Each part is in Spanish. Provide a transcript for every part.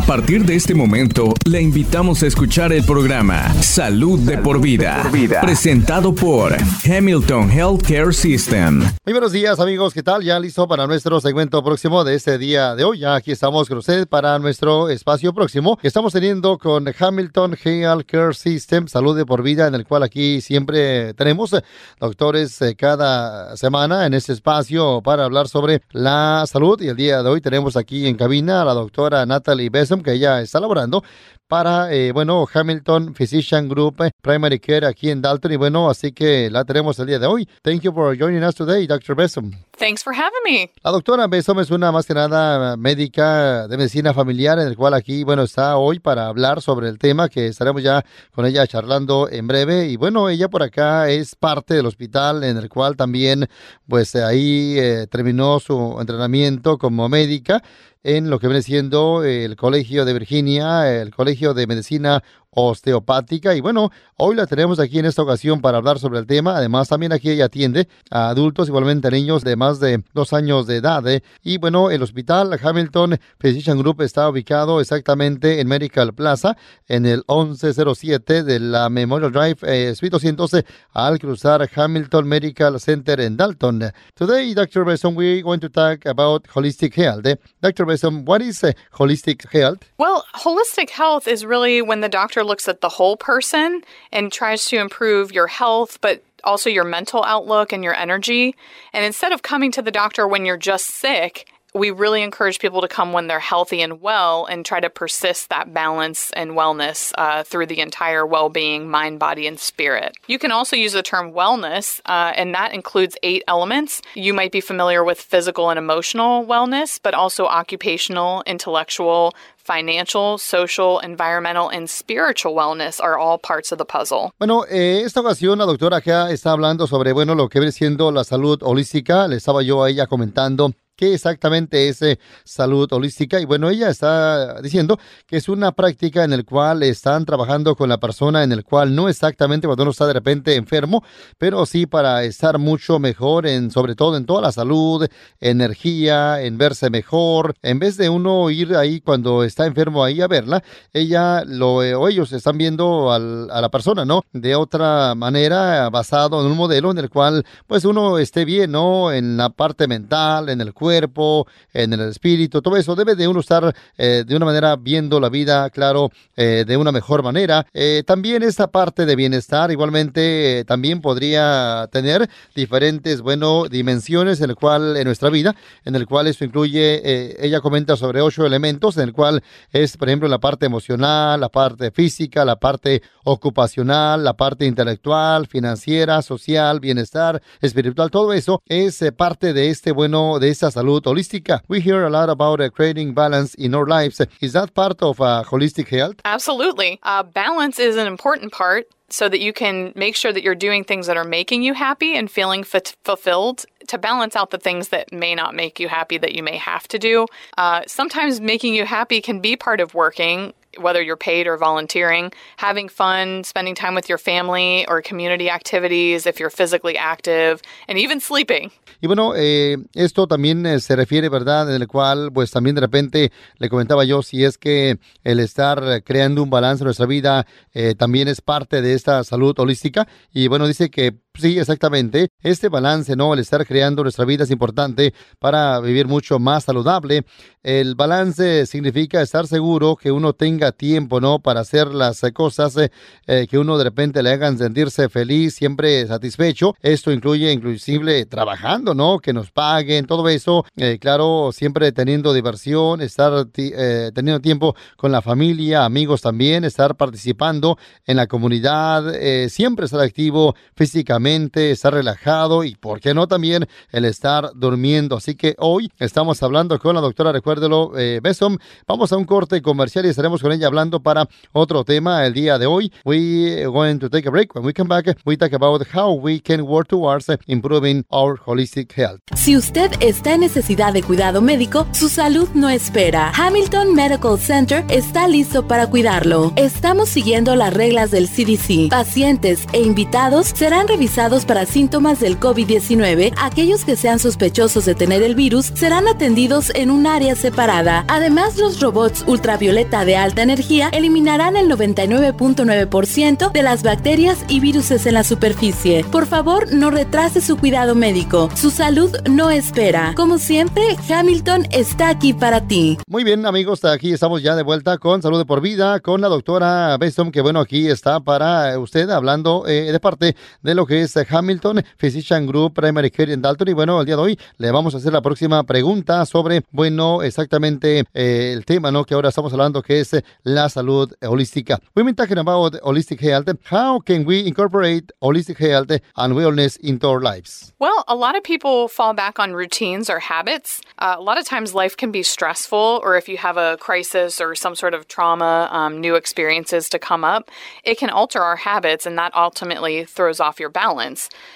A partir de este momento, le invitamos a escuchar el programa Salud, de, por vida, presentado por Hamilton Healthcare System. Muy buenos días amigos, ¿qué tal? Ya listo para nuestro segmento próximo de este día de hoy. Ya aquí estamos con ustedes para nuestro espacio próximo que estamos teniendo con Hamilton Healthcare System, Salud de por vida, en el cual aquí siempre tenemos doctores eh, cada semana en este espacio para hablar sobre la salud. Y el día de hoy tenemos aquí en cabina a la doctora Natalie que ella está laborando para, eh, bueno, Hamilton Physician Group eh, Primary Care aquí en Dalton. Y bueno, así que la tenemos el día de hoy. Thank you for joining us today, Dr. Besom. Thanks for having me. La doctora Besom es una más que nada médica de medicina familiar, en el cual aquí, bueno, está hoy para hablar sobre el tema que estaremos ya con ella charlando en breve. Y bueno, ella por acá es parte del hospital en el cual también, pues ahí eh, terminó su entrenamiento como médica en lo que viene siendo el Colegio de Virginia, el Colegio de Medicina osteopática. Y bueno, hoy la tenemos aquí en esta ocasión para hablar sobre el tema. Además, también aquí ella atiende a adultos, igualmente a niños de más de dos años de edad. ¿eh? Y bueno, el hospital Hamilton Physician Group está ubicado exactamente en Medical Plaza, en el 1107 de la Memorial Drive, eh, Suite 212, al cruzar Hamilton Medical Center en Dalton. Today, Dr. Besson, we're going to talk about holistic health. ¿eh? Dr. Besson, what is uh, holistic health? Well, holistic health is really when the doctor doctor looks at the whole person and tries to improve your health, but also your mental outlook and your energy. And instead of coming to the doctor when you're just sick we really encourage people to come when they're healthy and well and try to persist that balance and wellness uh, through the entire well being, mind, body, and spirit. You can also use the term wellness, uh, and that includes eight elements. You might be familiar with physical and emotional wellness, but also occupational, intellectual, financial, social, environmental, and spiritual wellness are all parts of the puzzle. Bueno, eh, esta ocasión la doctora acá está hablando sobre, bueno, lo que viene siendo la salud holística. Le estaba yo a ella comentando qué exactamente es eh, salud holística. Y bueno, ella está diciendo que es una práctica en la cual están trabajando con la persona, en el cual no exactamente cuando uno está de repente enfermo, pero sí para estar mucho mejor, en, sobre todo en toda la salud, energía, en verse mejor. En vez de uno ir ahí cuando está enfermo ahí a verla, ella lo, eh, o ellos están viendo a la persona, ¿no? De otra manera, basado en un modelo en el cual pues uno esté bien, ¿no? En la parte mental, en el cuerpo cuerpo, en el espíritu, todo eso debe de uno estar eh, de una manera viendo la vida, claro, eh, de una mejor manera. Eh, también esta parte de bienestar igualmente también podría tener diferentes, bueno, dimensiones en el cual, en nuestra vida, en el cual esto incluye, ella comenta sobre ocho elementos, en el cual es, por ejemplo, la parte emocional, la parte física, la parte ocupacional, la parte intelectual, financiera, social, bienestar, espiritual, todo eso es parte de este, bueno, de esta salud holística. We hear a lot about uh, creating balance in our lives. Is that part of uh, holistic health? Absolutely. Uh, balance is an important part so that you can make sure that you're doing things that are making you happy and feeling f- fulfilled to balance out the things that may not make you happy that you may have to do. Uh, sometimes making you happy can be part of working whether you're paid or volunteering, having fun, spending time with your family or community activities if you're physically active, and even sleeping. Y bueno, eh, esto también eh, se refiere, ¿verdad? En el cual, pues también de repente le comentaba yo si es que el estar creando un balance en nuestra vida eh, también es parte de esta salud holística. Y bueno, dice que Sí, exactamente. Este balance, ¿no? El estar creando nuestra vida es importante para vivir mucho más saludable. El balance significa estar seguro que uno tenga tiempo, ¿no? Para hacer las cosas eh, eh, que uno de repente le hagan sentirse feliz, siempre satisfecho. Esto incluye inclusive trabajando, ¿no? Que nos paguen, todo eso. Eh, claro, siempre teniendo diversión, estar teniendo tiempo con la familia, amigos también, estar participando en la comunidad, siempre estar activo físicamente estar relajado y, ¿por qué no también el estar durmiendo? Así que hoy estamos hablando con la doctora, recuérdelo, eh, Besom. Vamos a un corte comercial y estaremos con ella hablando para otro tema el día de hoy. We going to take a break. When we come back, we talk about how we can work towards improving our holistic health. Si usted está en necesidad de cuidado médico, su salud no espera. Hamilton Medical Center está listo para cuidarlo. Estamos siguiendo las reglas del CDC. Pacientes e invitados serán revisados para síntomas del COVID-19, aquellos que sean sospechosos de tener el virus serán atendidos en un área separada. Además, los robots ultravioleta de alta energía eliminarán el 99.9% de las bacterias y virus en la superficie. Por favor, no retrase su cuidado médico. Su salud no espera. Como siempre, Hamilton está aquí para ti. Muy bien, amigos, aquí estamos ya de vuelta con Salud de por Vida, con la doctora Beston, que bueno, aquí está para usted hablando eh, de parte de lo que es Hamilton Physician Group Primary Care en Dalton. Y bueno, el día de hoy le vamos a hacer la próxima pregunta sobre, bueno, exactamente eh, el tema, ¿no? Que ahora estamos hablando, que es la salud holística. We've been talking about holistic health. How can we incorporate holistic health and wellness into our lives? Well, a lot of people fall back on routines or habits. Uh, a lot of times life can be stressful, or if you have a crisis or some sort of trauma, um, new experiences to come up, it can alter our habits and that ultimately throws off your balance.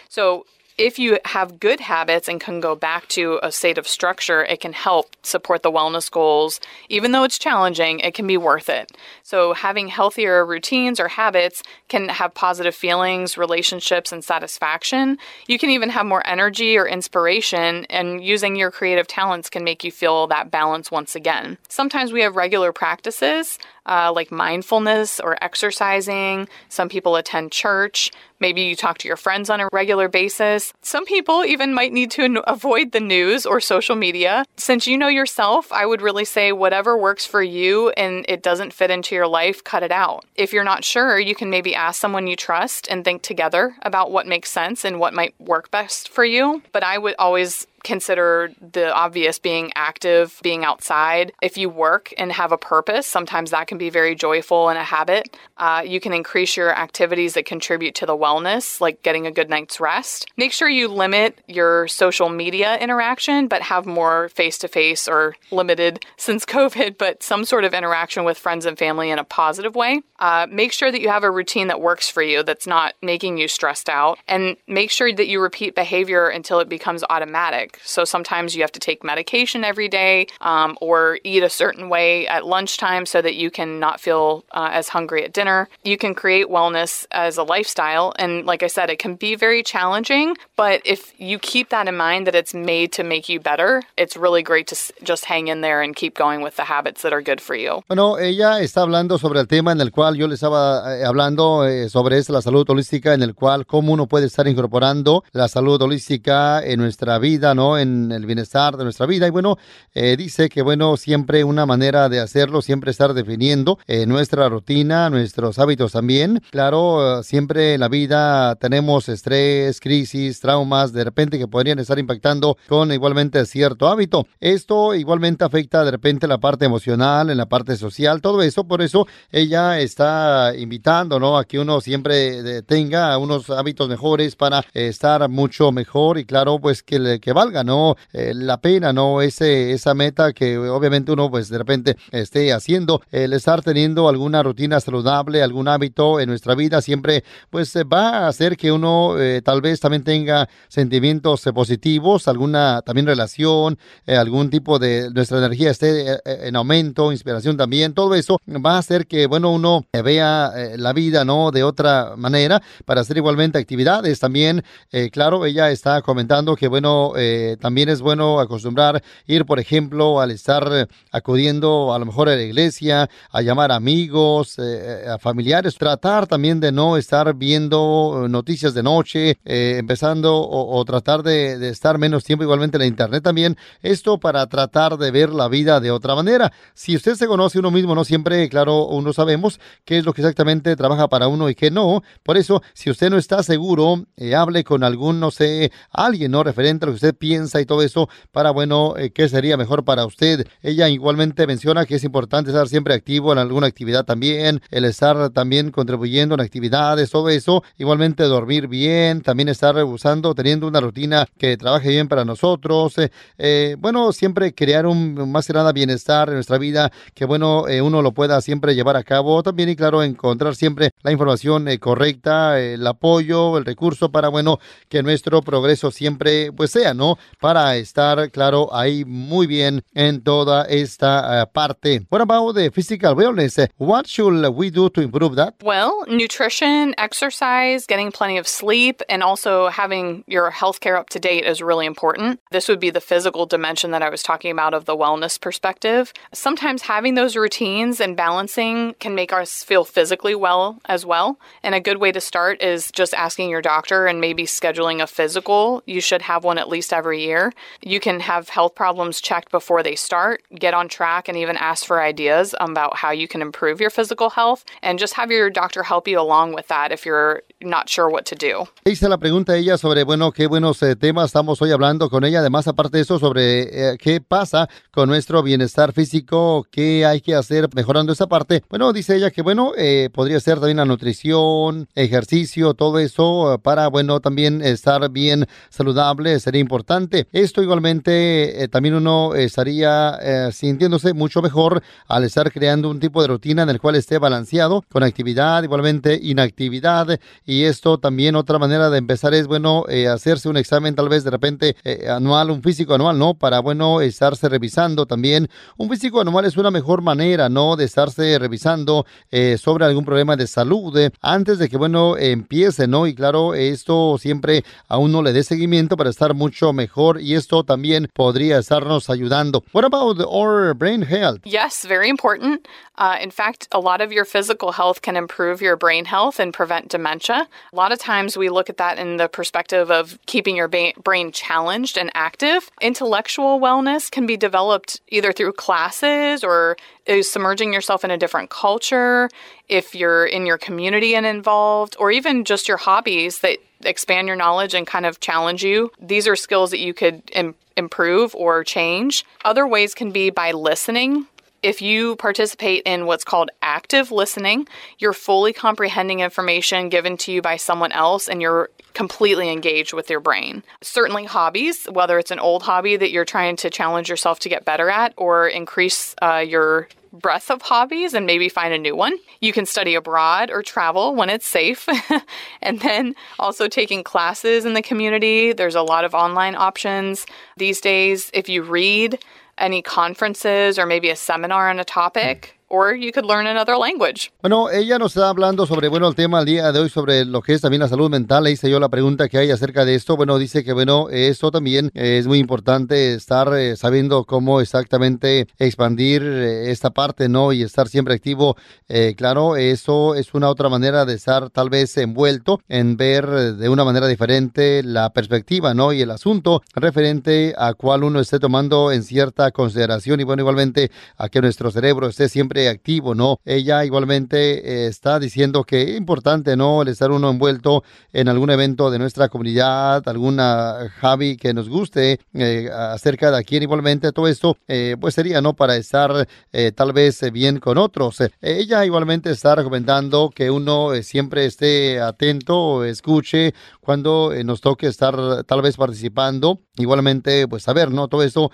So, if you have good habits and can go back to a state of structure, it can help support the wellness goals. Even though it's challenging, it can be worth it. So, having healthier routines or habits can have positive feelings, relationships, and satisfaction. You can even have more energy or inspiration, and using your creative talents can make you feel that balance once again. Sometimes we have regular practices uh, like mindfulness or exercising. Some people attend church. Maybe you talk to your friends on a regular basis. Some people even might need to avoid the news or social media. Since you know yourself, I would really say whatever works for you and it doesn't fit into your life, cut it out. If you're not sure, you can maybe ask someone you trust and think together about what makes sense and what might work best for you. But I would always consider the obvious being active, being outside. If you work and have a purpose, sometimes that can be very joyful and a habit. Uh, you can increase your activities that contribute to the wellness, like getting a good night's rest. Make sure you limit your social media interaction, but have more face to face or limited since COVID, but some sort of interaction with friends and family in a positive way. Uh, make sure that you have a routine that works for you, that's not making you stressed out, and make sure that you repeat behavior until it becomes automatic. So sometimes you have to take medication every day um, or eat a certain way at lunchtime so that you can not feel uh, as hungry at dinner. You can create wellness as a lifestyle. And like I said, it can be very challenging, but if you keep that in mind that it's made to make you better, it's really great to just hang in there and keep going with the habits that are good for you. Bueno, ella está hablando sobre el tema en el cual yo le estaba eh, hablando eh, sobre es la salud holística, en el cual cómo uno puede estar incorporando la salud holística en nuestra vida, ¿no? En el bienestar de nuestra vida. Y bueno, eh, dice que bueno, siempre una manera de hacerlo, siempre estar definiendo eh, nuestra rutina, nuestros hábitos también. Claro, siempre en la vida tenemos estrés, crisis, traumas, de repente que podrían estar impactando con igualmente cierto hábito. Esto igualmente afecta de repente la parte emocional, en la parte social, todo eso. Por eso ella está invitando, ¿no? A que uno siempre tenga unos hábitos mejores para estar mucho mejor y claro, pues que, que valga ¿no? Eh, la pena, ¿no? Ese, esa meta que obviamente uno pues de repente esté haciendo, el estar teniendo alguna rutina saludable, algún hábito en nuestra vida siempre pues eh, va a hacer que uno eh, tal vez también tenga sentimientos positivos, alguna también relación, algún tipo de nuestra energía esté en aumento, inspiración también, todo eso va a hacer que bueno uno vea la vida, ¿no? De otra manera para hacer igualmente actividades también, claro, ella está comentando que bueno, eh, también es bueno acostumbrar ir, por ejemplo, al estar eh, acudiendo a lo mejor a la iglesia, a llamar amigos, eh, a familiares, tratar también de no estar viendo noticias de noche, empezando o, tratar de, estar menos tiempo igualmente en la internet también. Esto para tratar de ver la vida de otra manera. Si usted se conoce uno mismo, no siempre, claro, uno sabemos qué es lo que exactamente trabaja para uno y qué no. Por eso, si usted no está seguro, hable con algún, no sé, alguien, ¿no? Referente a lo que usted piensa y todo eso para, bueno, eh, qué sería mejor para usted. Ella igualmente menciona que es importante estar siempre activo en alguna actividad también, el estar también contribuyendo en actividades, todo eso. Igualmente dormir bien, también estar usando, teniendo una rutina que trabaje bien para nosotros. Eh, eh, bueno, siempre crear un más que nada bienestar en nuestra vida, que bueno, uno lo pueda siempre llevar a cabo. También, y claro, encontrar siempre la información correcta, el apoyo, el recurso para, bueno, que nuestro progreso siempre pues sea, ¿no? Para estar, claro, ahí muy bien en toda esta uh, parte. What about the physical wellness? What should we do to improve that? Well, nutrition, exercise, getting plenty of sleep, and also having your health care up to date is really important. This would be the physical dimension that I was talking about of the wellness perspective. Sometimes having those routines and balancing can make us feel physically well as well. And a good way to start is just asking your doctor and maybe scheduling a physical. You should have one at least every year. You can have health problems checked before they start, get on track, and even ask for ideas about how you can improve your physical health and just have your doctor help you along with that if you're not sure what to do. Hice la pregunta a ella sobre, bueno, qué buenos eh, temas estamos hoy hablando con ella. Además, aparte de eso, sobre eh, qué pasa con nuestro bienestar físico, qué hay que hacer mejorando esa parte. Bueno, dice ella que, bueno, eh, podría ser también la nutrición, ejercicio, todo eso para, bueno, también estar bien saludable sería importante. Esto igualmente también uno estaría sintiéndose mucho mejor al estar creando un tipo de rutina en el cual esté balanceado con actividad, igualmente inactividad y esto también otra manera de empezar es, bueno, eh, hacerse un examen tal vez de repente eh, anual, un físico anual, ¿no? Para, bueno, estarse revisando también. Un físico anual es una mejor manera, ¿no? De estarse revisando eh, sobre algún problema de salud antes de que, bueno, empiece, ¿no? Y claro, esto siempre a uno le dé seguimiento para estar mucho mejor y esto también podría estarnos ayudando. What about our brain health? Yes, very important. Uh, in fact, a lot of your physical health can improve your brain health and prevent dementia. A lot of times we look at that in the perspective of keeping your ba- brain challenged and active. Intellectual wellness can be developed either through classes or submerging yourself in a different culture, if you're in your community and involved, or even just your hobbies that expand your knowledge and kind of challenge you. These are skills that you could Im- improve or change. Other ways can be by listening if you participate in what's called active listening, you're fully comprehending information given to you by someone else and you're completely engaged with your brain. Certainly, hobbies, whether it's an old hobby that you're trying to challenge yourself to get better at or increase uh, your breadth of hobbies and maybe find a new one. You can study abroad or travel when it's safe. and then also taking classes in the community. There's a lot of online options these days. If you read, any conferences or maybe a seminar on a topic or you could learn another language. Bueno, ella nos está hablando sobre, bueno, el tema del día de hoy, sobre lo que es también la salud mental. Le hice yo la pregunta que hay acerca de esto. Bueno, dice que, bueno, esto también es muy importante estar eh, sabiendo cómo exactamente expandir eh, esta parte, ¿no? Y estar siempre activo. Eh, claro, eso es una otra manera de estar tal vez envuelto en ver de una manera diferente la perspectiva, ¿no? Y el asunto referente a cuál uno esté tomando en cierta consideración y, bueno, igualmente a que nuestro cerebro esté siempre activo, ¿no? Ella igualmente eh, está diciendo que es importante, ¿no? El estar uno envuelto en algún evento de nuestra comunidad, alguna hobby que nos guste eh, acerca de aquí igualmente, todo esto, eh, pues sería, ¿no? Para estar tal vez bien con otros. ella igualmente está recomendando que uno siempre esté atento, escuche cuando nos toque estar tal vez participando. Igualmente, pues saber, ¿no? Todo esto,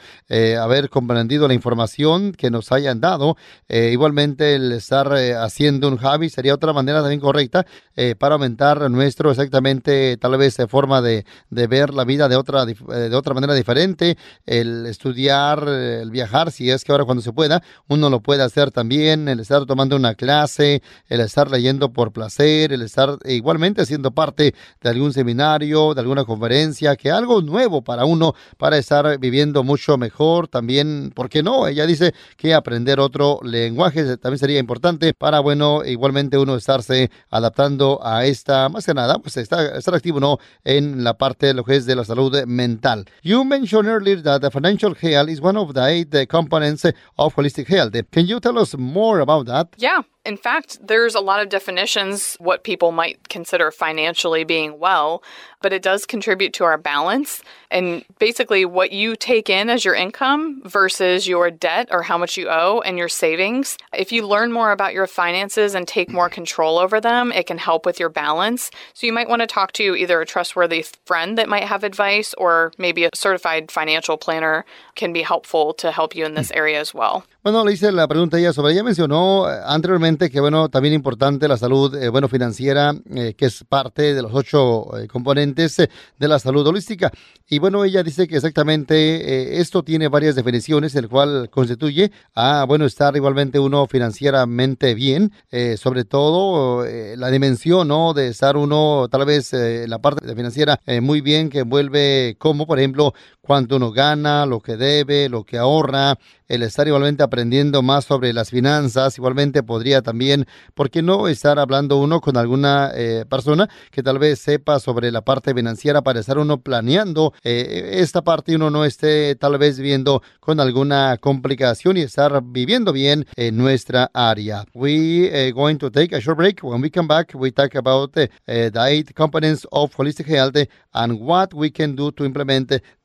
haber comprendido la información que nos hayan dado. Eh, igualmente, el estar eh, haciendo un hobby sería otra manera también correcta eh, para aumentar nuestro exactamente, tal vez, forma de, de ver la vida de otra, de otra manera diferente. El estudiar, el viajar, si es que ahora cuando se pueda, uno lo puede hacer también. El estar tomando una clase, el estar leyendo por placer, el estar igualmente siendo parte de algún seminario, de alguna conferencia, que algo nuevo para uno, para estar viviendo mucho mejor. También, ¿por qué no? Ella dice que aprender otro lenguaje también sería importante para, bueno, igualmente uno estarse adaptando a esta, más que nada, pues estar, estar activo, ¿no? En la parte de lo que es de la salud mental. You mentioned earlier that the financial health is one of the eight components of holistic health. Can you tell us more about that? Yeah. In fact, there's a lot of definitions what people might consider financially being well, but it does contribute to our balance and basically what you take in as your income versus your debt or how much you owe and your savings. If you learn more about your finances and take more control over them, it can help with your balance. So you might want to talk to either a trustworthy friend that might have advice or maybe a certified financial planner can be helpful to help you in this hmm. area as well. Bueno, le hice la pregunta ella sobre, ella mencionó eh, anteriormente que, bueno, también importante la salud, eh, bueno, financiera, eh, que es parte de los ocho componentes de la salud holística. Y bueno, ella dice que exactamente esto tiene varias definiciones, el cual constituye a, bueno, estar igualmente uno financieramente bien, sobre todo la dimensión, ¿no? De estar uno, tal vez, la parte financiera muy bien, que envuelve como, por ejemplo, cuánto uno gana, lo que debe, lo que ahorra, el estar igualmente aprendiendo más sobre las finanzas, igualmente podría también, ¿por qué no estar hablando uno con alguna eh, persona que tal vez sepa sobre la parte financiera para estar uno planeando eh, esta parte y uno no esté tal vez viendo con alguna complicación y estar viviendo bien en nuestra área. We are eh, going to take a short break. When we come back, we talk about the eight components of holistic health and what we can do to implement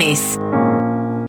Brownies.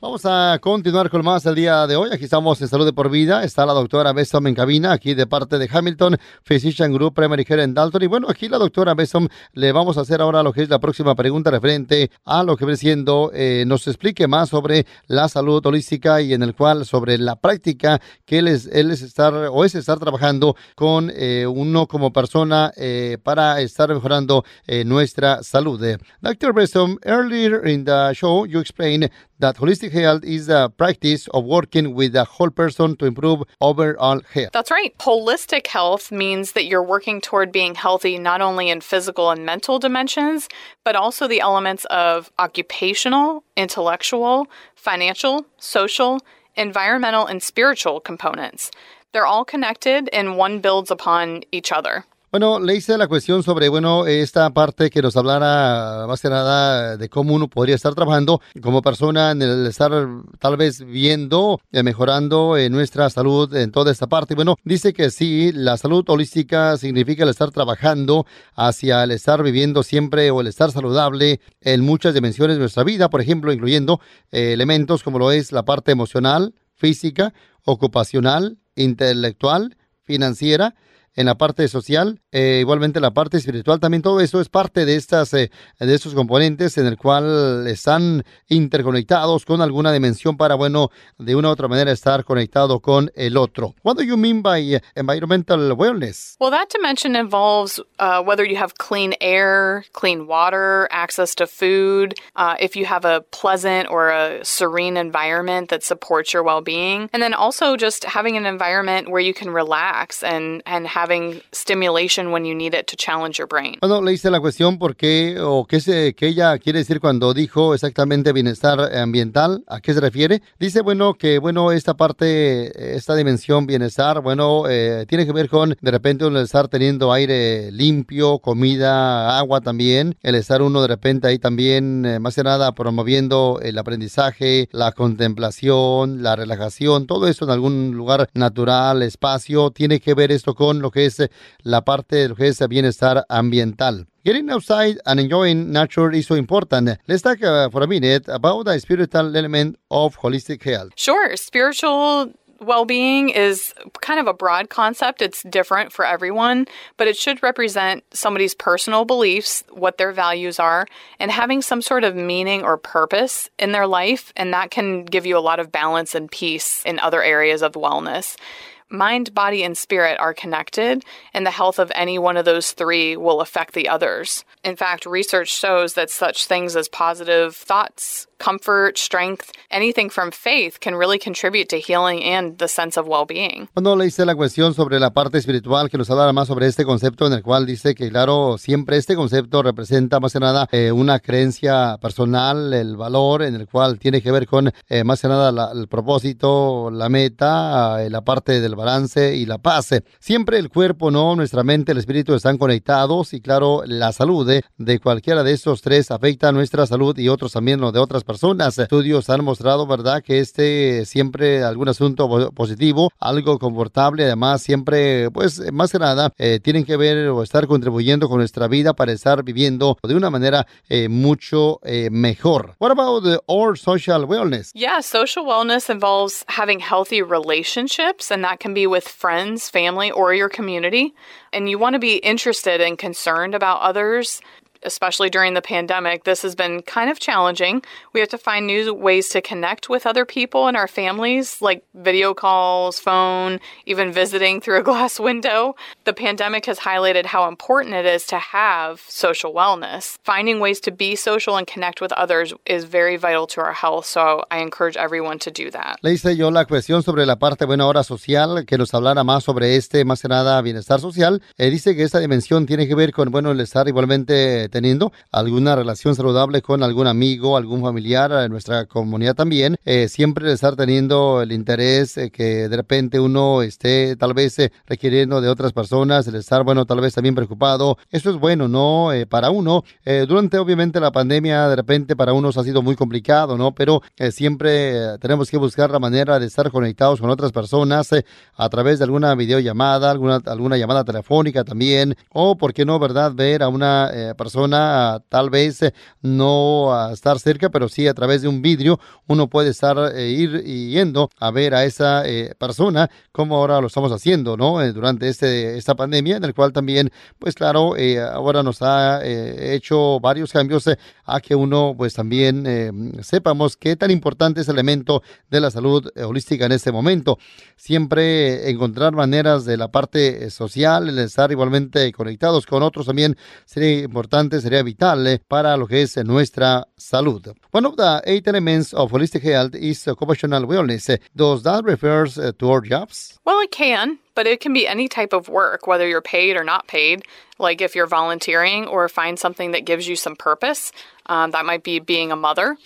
Vamos a continuar con más el día de hoy. Aquí estamos en Salud de por Vida. Está la doctora Bessom en cabina, aquí de parte de Hamilton Physician Group Primary Care en Dalton. Y bueno, aquí la doctora Bessom le vamos a hacer ahora lo que es la próxima pregunta referente a lo que viene siendo, eh, nos explique más sobre la salud holística y en el cual sobre la práctica que él es, él es estar o es estar trabajando con eh, uno como persona eh, para estar mejorando nuestra salud. Dr. Bessom, earlier in the show you explained that holistic health is a practice of working with the whole person to improve overall health. That's right. Holistic health means that you're working toward being healthy not only in physical and mental dimensions, but also the elements of occupational, intellectual, financial, social, environmental, and spiritual components. They're all connected and one builds upon each other. Bueno, le hice la cuestión sobre, bueno, esta parte que nos hablara más que nada de cómo uno podría estar trabajando como persona en el estar tal vez viendo, eh, mejorando eh, nuestra salud en toda esta parte. Bueno, dice que sí, la salud holística significa el estar trabajando hacia el estar viviendo siempre o el estar saludable en muchas dimensiones de nuestra vida, por ejemplo, incluyendo eh, elementos como lo es la parte emocional, física, ocupacional, intelectual, financiera, en la parte social, eh, igualmente la parte espiritual, también todo eso es parte de estas eh, de estos componentes en el cual están interconectados con alguna dimensión para bueno de una u otra manera estar conectado con el otro. What do you mean by uh, environmental wellness? Well, that dimension involves uh, whether you have clean air, clean water, access to food, uh, if you have a pleasant or a serene environment that supports your well-being, and then also just having an environment where you can relax and and have having stimulation when you need it to challenge your brain. Bueno, le hice la cuestión por qué o qué, se, qué ella quiere decir cuando dijo exactamente bienestar ambiental, ¿a qué se refiere? Dice, bueno, que bueno, esta parte, esta dimensión bienestar, bueno, eh, tiene que ver con de repente uno estar teniendo aire limpio, comida, agua también, el estar uno de repente ahí también, eh, más que nada, promoviendo el aprendizaje, la contemplación, la relajación, todo eso en algún lugar natural, espacio, tiene que ver esto con lo que es eh, la parte de lo que es bienestar ambiental. Getting outside and enjoying nature is so important. Let's talk uh, for a minute about the spiritual element of holistic health. Sure. Spiritual well being is kind of a broad concept. It's different for everyone, but it should represent somebody's personal beliefs, what their values are, and having some sort of meaning or purpose in their life. And that can give you a lot of balance and peace in other areas of wellness mind, body, and spirit are connected, and the health of any one of those three will affect the others. In fact, research shows that such things as positive thoughts, comfort, strength, anything from faith can really contribute to healing and the sense of well-being. Cuando le hice la cuestión sobre la parte espiritual, que nos hablara más sobre este concepto en el cual dice que, claro, siempre este concepto representa más que nada eh, una creencia personal, el valor en el cual tiene que ver con eh, más que nada la, el propósito, la meta, eh, la parte del balance y la paz. Siempre el cuerpo, no, nuestra mente, el espíritu están conectados y claro, la salud de cualquiera de estos tres afecta a nuestra salud y otros también lo de otras personas personas. Estudios han mostrado, ¿verdad?, que este siempre algún asunto positivo, algo confortable, además siempre, pues, más que nada, eh, tienen que ver o estar contribuyendo con nuestra vida para estar viviendo de una manera eh, mucho eh, mejor. What about the or social wellness? Yeah, social wellness involves having healthy relationships, and that can be with friends, family, or your community. And you want to be interested and concerned about others especially during the pandemic, this has been kind of challenging. We have to find new ways to connect with other people and our families, like video calls, phone, even visiting through a glass window. The pandemic has highlighted how important it is to have social wellness. Finding ways to be social and connect with others is very vital to our health, so I encourage everyone to do that. Le hice yo la cuestión sobre la parte buena hora social, que nos hablara más sobre este, más que nada, bienestar social. Eh, dice que esta dimensión tiene que ver con, bueno, el estar igualmente teniendo alguna relación saludable con algún amigo, algún familiar en nuestra comunidad también, eh, siempre estar teniendo el interés eh, que de repente uno esté tal vez eh, requiriendo de otras personas, el estar, bueno, tal vez también preocupado. Eso es bueno, ¿no? para uno, durante obviamente la pandemia, de repente para unos ha sido muy complicado, ¿no? Pero siempre tenemos que buscar la manera de estar conectados con otras personas a través de alguna videollamada, alguna, alguna llamada telefónica también, o, ¿por qué no, verdad? Ver a una persona tal vez eh, no estar cerca, pero sí a través de un vidrio uno puede estar eh, ir yendo a ver a esa eh, persona como ahora lo estamos haciendo, ¿no? durante este, esta pandemia, en el cual también, pues claro, ahora nos ha hecho varios cambios a que uno pues también sepamos qué tan importante es el elemento de la salud holística en este momento. Siempre encontrar maneras de la parte social, el estar igualmente conectados con otros también sería importante sería vital eh, para lo que es nuestra salud. One of the eight elements of holistic health is occupational wellness. Does that refer uh, to our jobs? Well, it can, but it can be any type of work, whether you're paid or not paid. Like if you're volunteering or find something that gives you some purpose, um, that might be being a mother.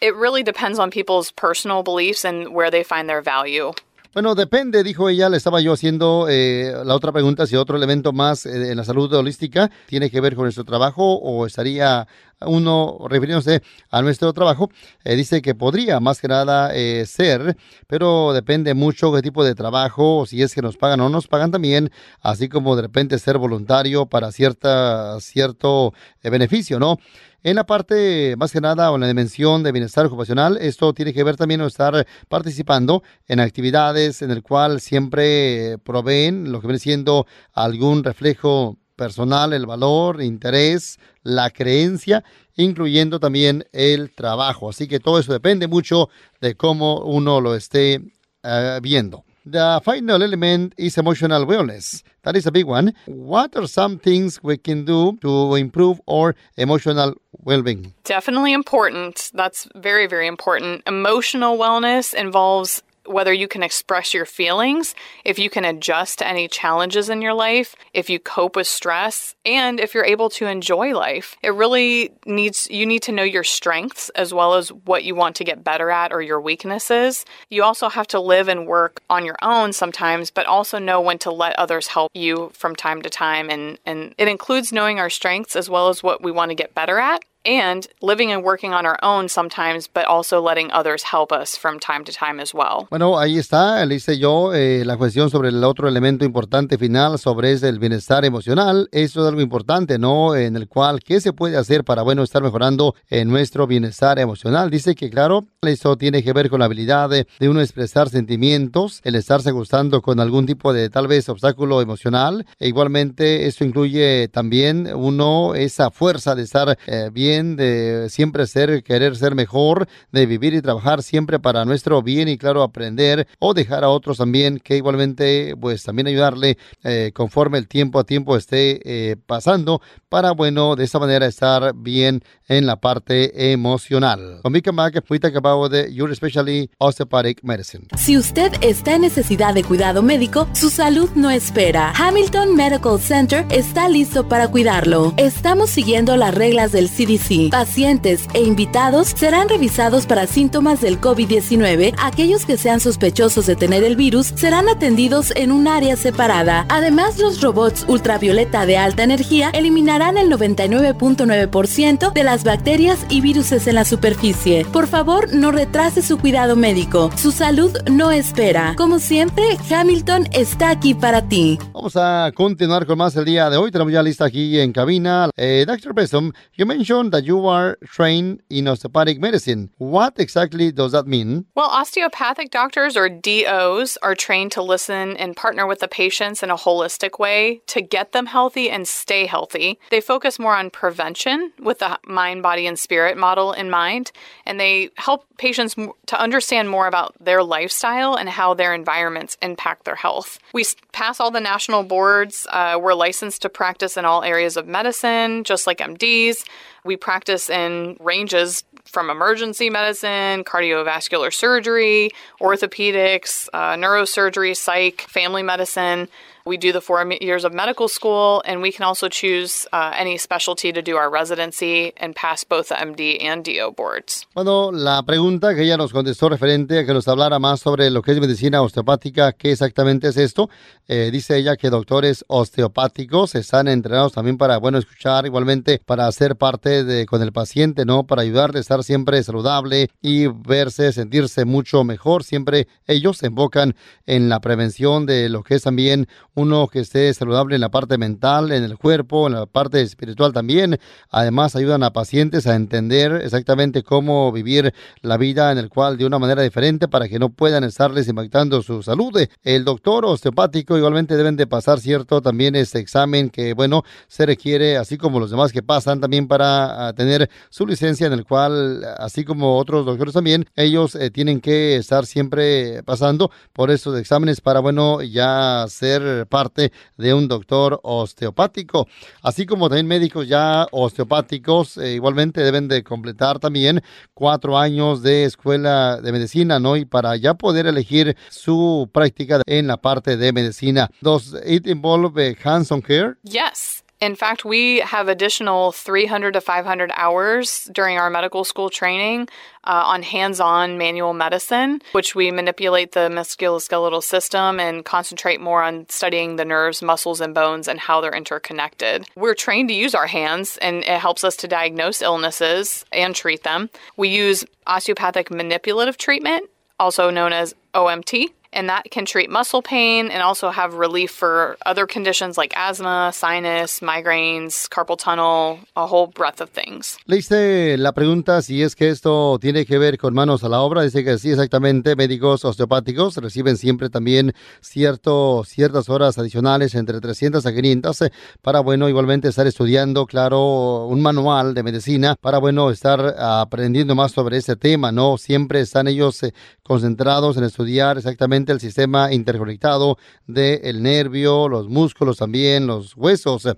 It really depends on people's personal beliefs and where they find their value. Bueno, depende, dijo ella, le estaba yo haciendo eh, la otra pregunta, si otro elemento más eh, en la salud holística tiene que ver con nuestro trabajo o estaría uno refiriéndose a nuestro trabajo, eh, dice que podría más que nada ser, pero depende mucho qué tipo de trabajo, si es que nos pagan o no nos pagan también, así como de repente ser voluntario para cierta, cierto beneficio, ¿no? En la parte, más que nada, o en la dimensión de bienestar ocupacional, esto tiene que ver también con estar participando en actividades en el cual siempre proveen lo que viene siendo algún reflejo personal, el valor, interés, la creencia, incluyendo también el trabajo. Así que todo eso depende mucho de cómo uno lo esté eh, viendo. The final element is emotional wellness. That is a big one. What are some things we can do to improve our emotional well being? Definitely important. That's very, very important. Emotional wellness involves whether you can express your feelings, if you can adjust to any challenges in your life, if you cope with stress, and if you're able to enjoy life. It really needs you need to know your strengths as well as what you want to get better at or your weaknesses. You also have to live and work on your own sometimes, but also know when to let others help you from time to time and and it includes knowing our strengths as well as what we want to get better at and living and working on our own sometimes, but also letting others help us from time to time as well. Bueno, ahí está, le hice yo eh, la cuestión sobre el otro elemento importante final sobre el bienestar emocional. Eso es algo importante, ¿no? En el cual, ¿qué se puede hacer para, bueno, estar mejorando en nuestro bienestar emocional? Dice que, claro, eso tiene que ver con la habilidad de, uno expresar sentimientos, el estarse gustando con algún tipo de, tal vez, obstáculo emocional. E igualmente, eso incluye también uno esa fuerza de estar eh, bien de siempre ser, querer ser mejor, de vivir y trabajar siempre para nuestro bien y claro, aprender o dejar a otros también que igualmente pues también ayudarle eh, conforme el tiempo a tiempo esté eh, pasando para bueno de esta manera estar bien en la parte emocional. Con de Your Especially Osteopathic Medicine. Si usted está en necesidad de cuidado médico, su salud no espera. Hamilton Medical Center está listo para cuidarlo. Estamos siguiendo las reglas del CDC Pacientes e invitados serán revisados para síntomas del COVID-19. Aquellos que sean sospechosos de tener el virus serán atendidos en un área separada. Además, los robots ultravioleta de alta energía eliminarán el 99.9% de las bacterias y virus en la superficie. Por favor, no retrase su cuidado médico. Su salud no espera. Como siempre, Hamilton está aquí para ti. Vamos a continuar con más el día de hoy. Tenemos ya lista aquí en cabina. Eh, Dr. Besom, you mentioned that you are trained in osteopathic medicine. What exactly does that mean? Well, osteopathic doctors or DOs are trained to listen and partner with the patients in a holistic way to get them healthy and stay healthy. They focus more on prevention with the mind, body, and spirit model in mind, and they help patients to understand more about their lifestyle and how their environments impact their health. We pass all the national boards. Uh, we're licensed to practice in all areas of medicine, just like MDs. We practice in ranges from emergency medicine, cardiovascular surgery, orthopedics, uh, neurosurgery, psych, family medicine. We do the four years of medical school, and we can also choose uh, any specialty to do our residency and pass both the MD and DO boards. Bueno, la pregunta que ella nos contestó referente a que nos hablara más sobre lo que es medicina osteopática, ¿qué exactamente es esto? Eh, dice ella que doctores osteopáticos están entrenados también para, bueno, escuchar, igualmente para ser parte de con el paciente, ¿no? Para ayudarle a estar siempre saludable y verse, sentirse mucho mejor. Siempre ellos se enfocan en la prevención de lo que es también uno que esté saludable en la parte mental, en el cuerpo, en la parte espiritual también. Además, ayudan a pacientes a entender exactamente cómo vivir la vida en el cual de una manera diferente para que no puedan estarles impactando su salud. El doctor osteopático igualmente deben de pasar cierto también este examen que, bueno, se requiere, así como los demás que pasan también para ah, tener su licencia en el cual, así como otros doctores también, ellos eh, tienen que estar siempre pasando por esos exámenes para, bueno, ya ser parte de un doctor osteopático. Así como también médicos ya osteopáticos eh, igualmente deben de completar también cuatro años de escuela de medicina, ¿no? Y para ya poder elegir su práctica en la parte de medicina. ¿Does it involve hands-on care? Yes. In fact, we have additional 300 to 500 hours during our medical school training uh, on hands on manual medicine, which we manipulate the musculoskeletal system and concentrate more on studying the nerves, muscles, and bones and how they're interconnected. We're trained to use our hands, and it helps us to diagnose illnesses and treat them. We use osteopathic manipulative treatment, also known as OMT and that can treat muscle pain and also have relief for other conditions like asthma, sinus, migraines, carpal tunnel, a whole breadth of things. Le hice la pregunta si es que esto tiene que ver con manos a la obra. Dice que sí, exactamente. Médicos osteopáticos reciben siempre también cierto, ciertas horas adicionales, entre 300 a 500, eh, para, bueno, igualmente estar estudiando, claro, un manual de medicina, para, bueno, estar aprendiendo más sobre ese tema, ¿no? Siempre están ellos eh, concentrados en estudiar exactamente el sistema interconectado del nervio, los músculos también, los huesos.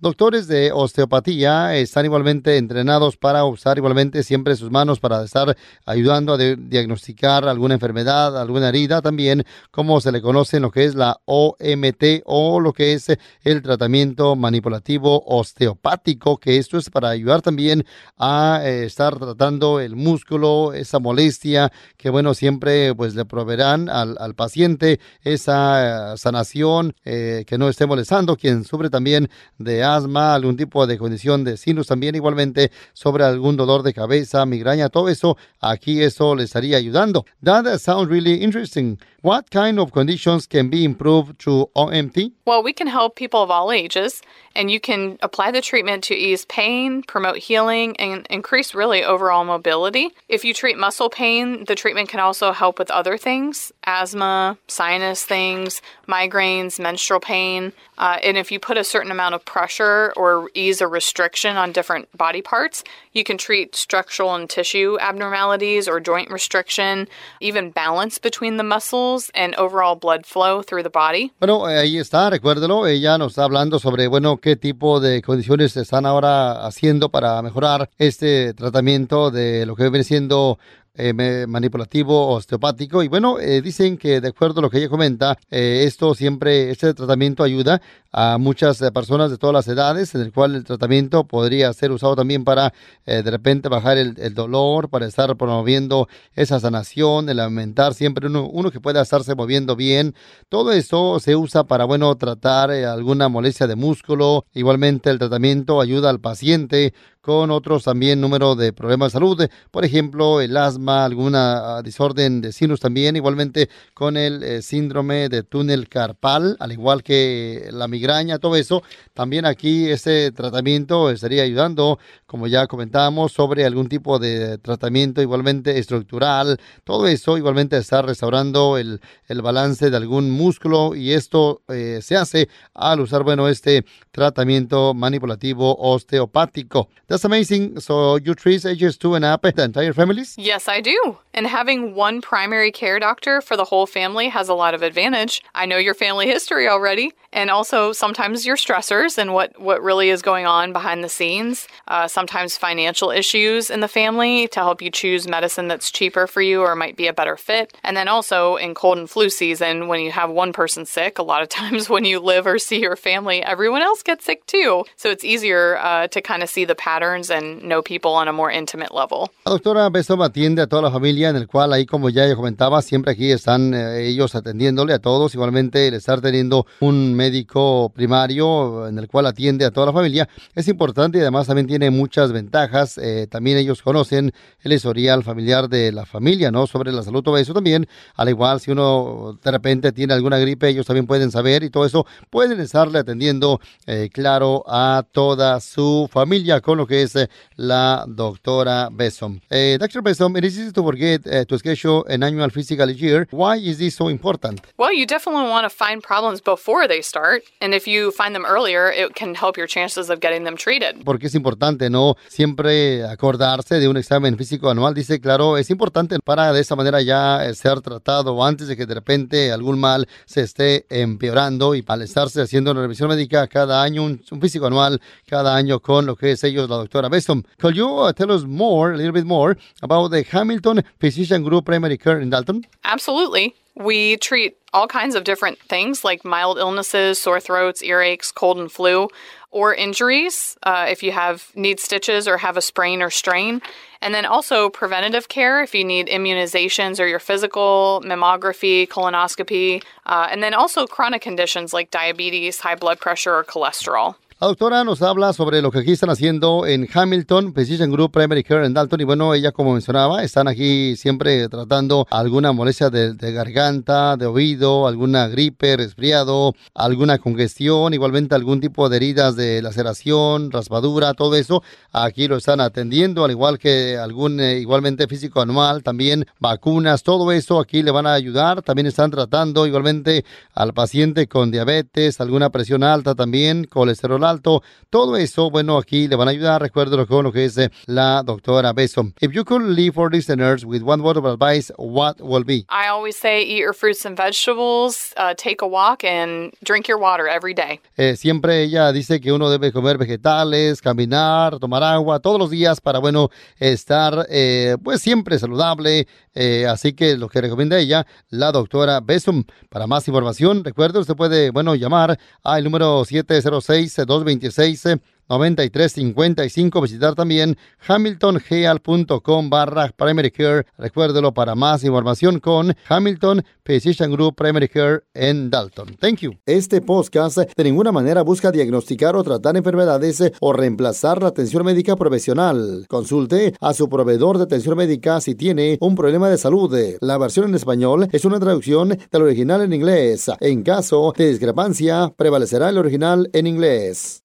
Doctores de osteopatía están igualmente entrenados para usar igualmente siempre sus manos para estar ayudando a diagnosticar alguna enfermedad, alguna herida. También, como se le conoce en lo que es la OMT o lo que es el tratamiento manipulativo osteopático, que esto es para ayudar también a eh, estar tratando el músculo, esa molestia que bueno, siempre pues le proveerán al, paciente esa eh, sanación eh, que no esté molestando, quien sufre también de asma, algún tipo de condición de sinus también igualmente, sobre algún dolor de cabeza, migraña, todo eso, aquí eso le estaría ayudando. That sounds really interesting. What kind of conditions can be improved through OMT? Well, we can help people of all ages, and you can apply the treatment to ease pain, promote healing, and increase really overall mobility. If you treat muscle pain, the treatment can also help with other things asthma, sinus things, migraines, menstrual pain. Uh, and if you put a certain amount of pressure or ease a restriction on different body parts, you can treat structural and tissue abnormalities or joint restriction, even balance between the muscles and overall blood flow through the body. Bueno, ahí está, recuérdelo, ella nos está hablando sobre, bueno, qué tipo de condiciones están ahora haciendo para mejorar este tratamiento de lo que viene siendo eh, manipulativo osteopático. Y bueno, eh, dicen que de acuerdo a lo que ella comenta, eh, esto siempre, este tratamiento ayuda a muchas personas de todas las edades, en el cual el tratamiento podría ser usado también para de repente bajar el, dolor, para estar promoviendo esa sanación, el aumentar siempre uno, que pueda estarse moviendo bien. Todo esto se usa para, bueno, tratar alguna molestia de músculo. Igualmente el tratamiento ayuda al paciente con otros también número de problemas de salud, por ejemplo, el asma, alguna ah, desorden de sinus también, igualmente con el eh, síndrome de túnel carpal, al igual que la migraña, todo eso. También aquí ese tratamiento estaría ayudando, como ya comentábamos, sobre algún tipo de tratamiento igualmente estructural, todo eso igualmente está restaurando el, el balance de algún músculo y esto eh, se hace al usar, bueno, este tratamiento manipulativo osteopático. That's amazing. So you treat ages two and up the entire families? Yes, I do. And having one primary care doctor for the whole family has a lot of advantage. I know your family history already, and also sometimes your stressors and what, what really is going on behind the scenes. Uh, sometimes financial issues in the family to help you choose medicine that's cheaper for you or might be a better fit. And then also in cold and flu season, when you have one person sick, a lot of times when you live or see your family, everyone else gets sick too. So it's easier uh, to kind of see the pattern and know people on a more intimate level. La doctora Besom atiende a toda la familia, en el cual ahí, como ya comentaba, siempre aquí están eh, ellos atendiéndole a todos. Igualmente, el estar teniendo un médico primario en el cual atiende a toda la familia es importante y además también tiene muchas ventajas. Eh, también ellos conocen el historial familiar de la familia, ¿no? Sobre la salud, todo eso también. Al igual, si uno de repente tiene alguna gripe, ellos también pueden saber y todo eso. Pueden estarle atendiendo, eh, claro, a toda su familia con lo que es eh, la doctora Besom. Eh, Dr. Besom, it is easy to forget uh, to schedule an annual physical year. Why is this so important? Well, you definitely want to find problems before they start, and if you find them earlier, it can help your chances of getting them treated. Porque es importante, ¿no? Siempre acordarse de un examen físico anual. Dice, claro, es importante para de esa manera ya eh, ser tratado antes de que de repente algún mal se esté empeorando y para estarse haciendo una revisión médica cada año, un, un físico anual cada año con lo que es ellos la doctora Besom. Could you uh, tell us more, a little bit more, about the Hamilton Physician Group Primary Care in Dalton? Absolutely. We treat all kinds of different things like mild illnesses, sore throats, earaches, cold and flu, or injuries uh, if you have need stitches or have a sprain or strain. And then also preventative care if you need immunizations or your physical, mammography, colonoscopy, uh, and then also chronic conditions like diabetes, high blood pressure, or cholesterol. Doctora nos habla sobre lo que aquí están haciendo en Hamilton, Precision Group Primary Care en Dalton. Y bueno, ella, como mencionaba, están aquí siempre tratando alguna molestia de, garganta, de oído, alguna gripe, resfriado, alguna congestión, igualmente algún tipo de heridas de laceración, raspadura, todo eso. Aquí lo están atendiendo, al igual que algún eh, igualmente físico anual, también vacunas, todo eso aquí le van a ayudar. También están tratando igualmente al paciente con diabetes, alguna presión alta también, colesterol alto. Todo eso, bueno, aquí le van a ayudar. Recuerden con lo que eh, la doctora Beso. If you could leave for listeners with one word of advice, what will be? I always say eat your fruits and vegetables, uh, take a walk, and drink your water every day. Eh, siempre ella dice que uno debe comer vegetales, caminar, tomar agua todos los días para, bueno, estar eh, pues siempre saludable. Eh, así que lo que recomienda ella, la doctora Besum. Para más información, recuerde, usted puede, bueno, llamar al número 706 226 9355. Visitar también hamiltongeal.com barra primary care. Recuérdelo para más información con Hamilton Physician Group Primary Care en Dalton. Thank you. Este podcast de ninguna manera busca diagnosticar o tratar enfermedades o reemplazar la atención médica profesional. Consulte a su proveedor de atención médica si tiene un problema de salud. La versión en español es una traducción del original en inglés. En caso de discrepancia, prevalecerá el original en inglés.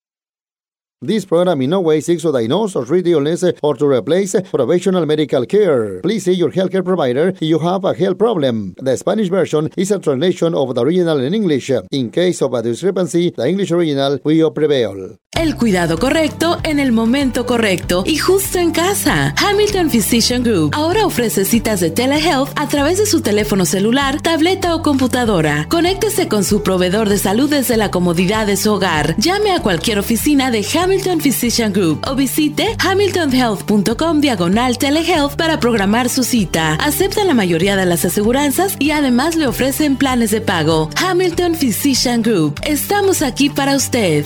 This program in no way seeks to diagnose or treat illness or to replace professional medical care. Please see your healthcare provider if you have a health problem. The Spanish version is a translation of the original in English. In case of a discrepancy, the English original will prevail. El cuidado correcto en el momento correcto y justo en casa. Hamilton Physician Group ahora ofrece citas de telehealth a través de su teléfono celular, tableta o computadora. Conéctese con su proveedor de salud desde la comodidad de su hogar. Llame a cualquier oficina de Hamilton Physician Group o visite hamiltonhealth.com diagonal telehealth para programar su cita. Aceptan la mayoría de las aseguranzas y además le ofrecen planes de pago. Hamilton Physician Group. Estamos aquí para usted.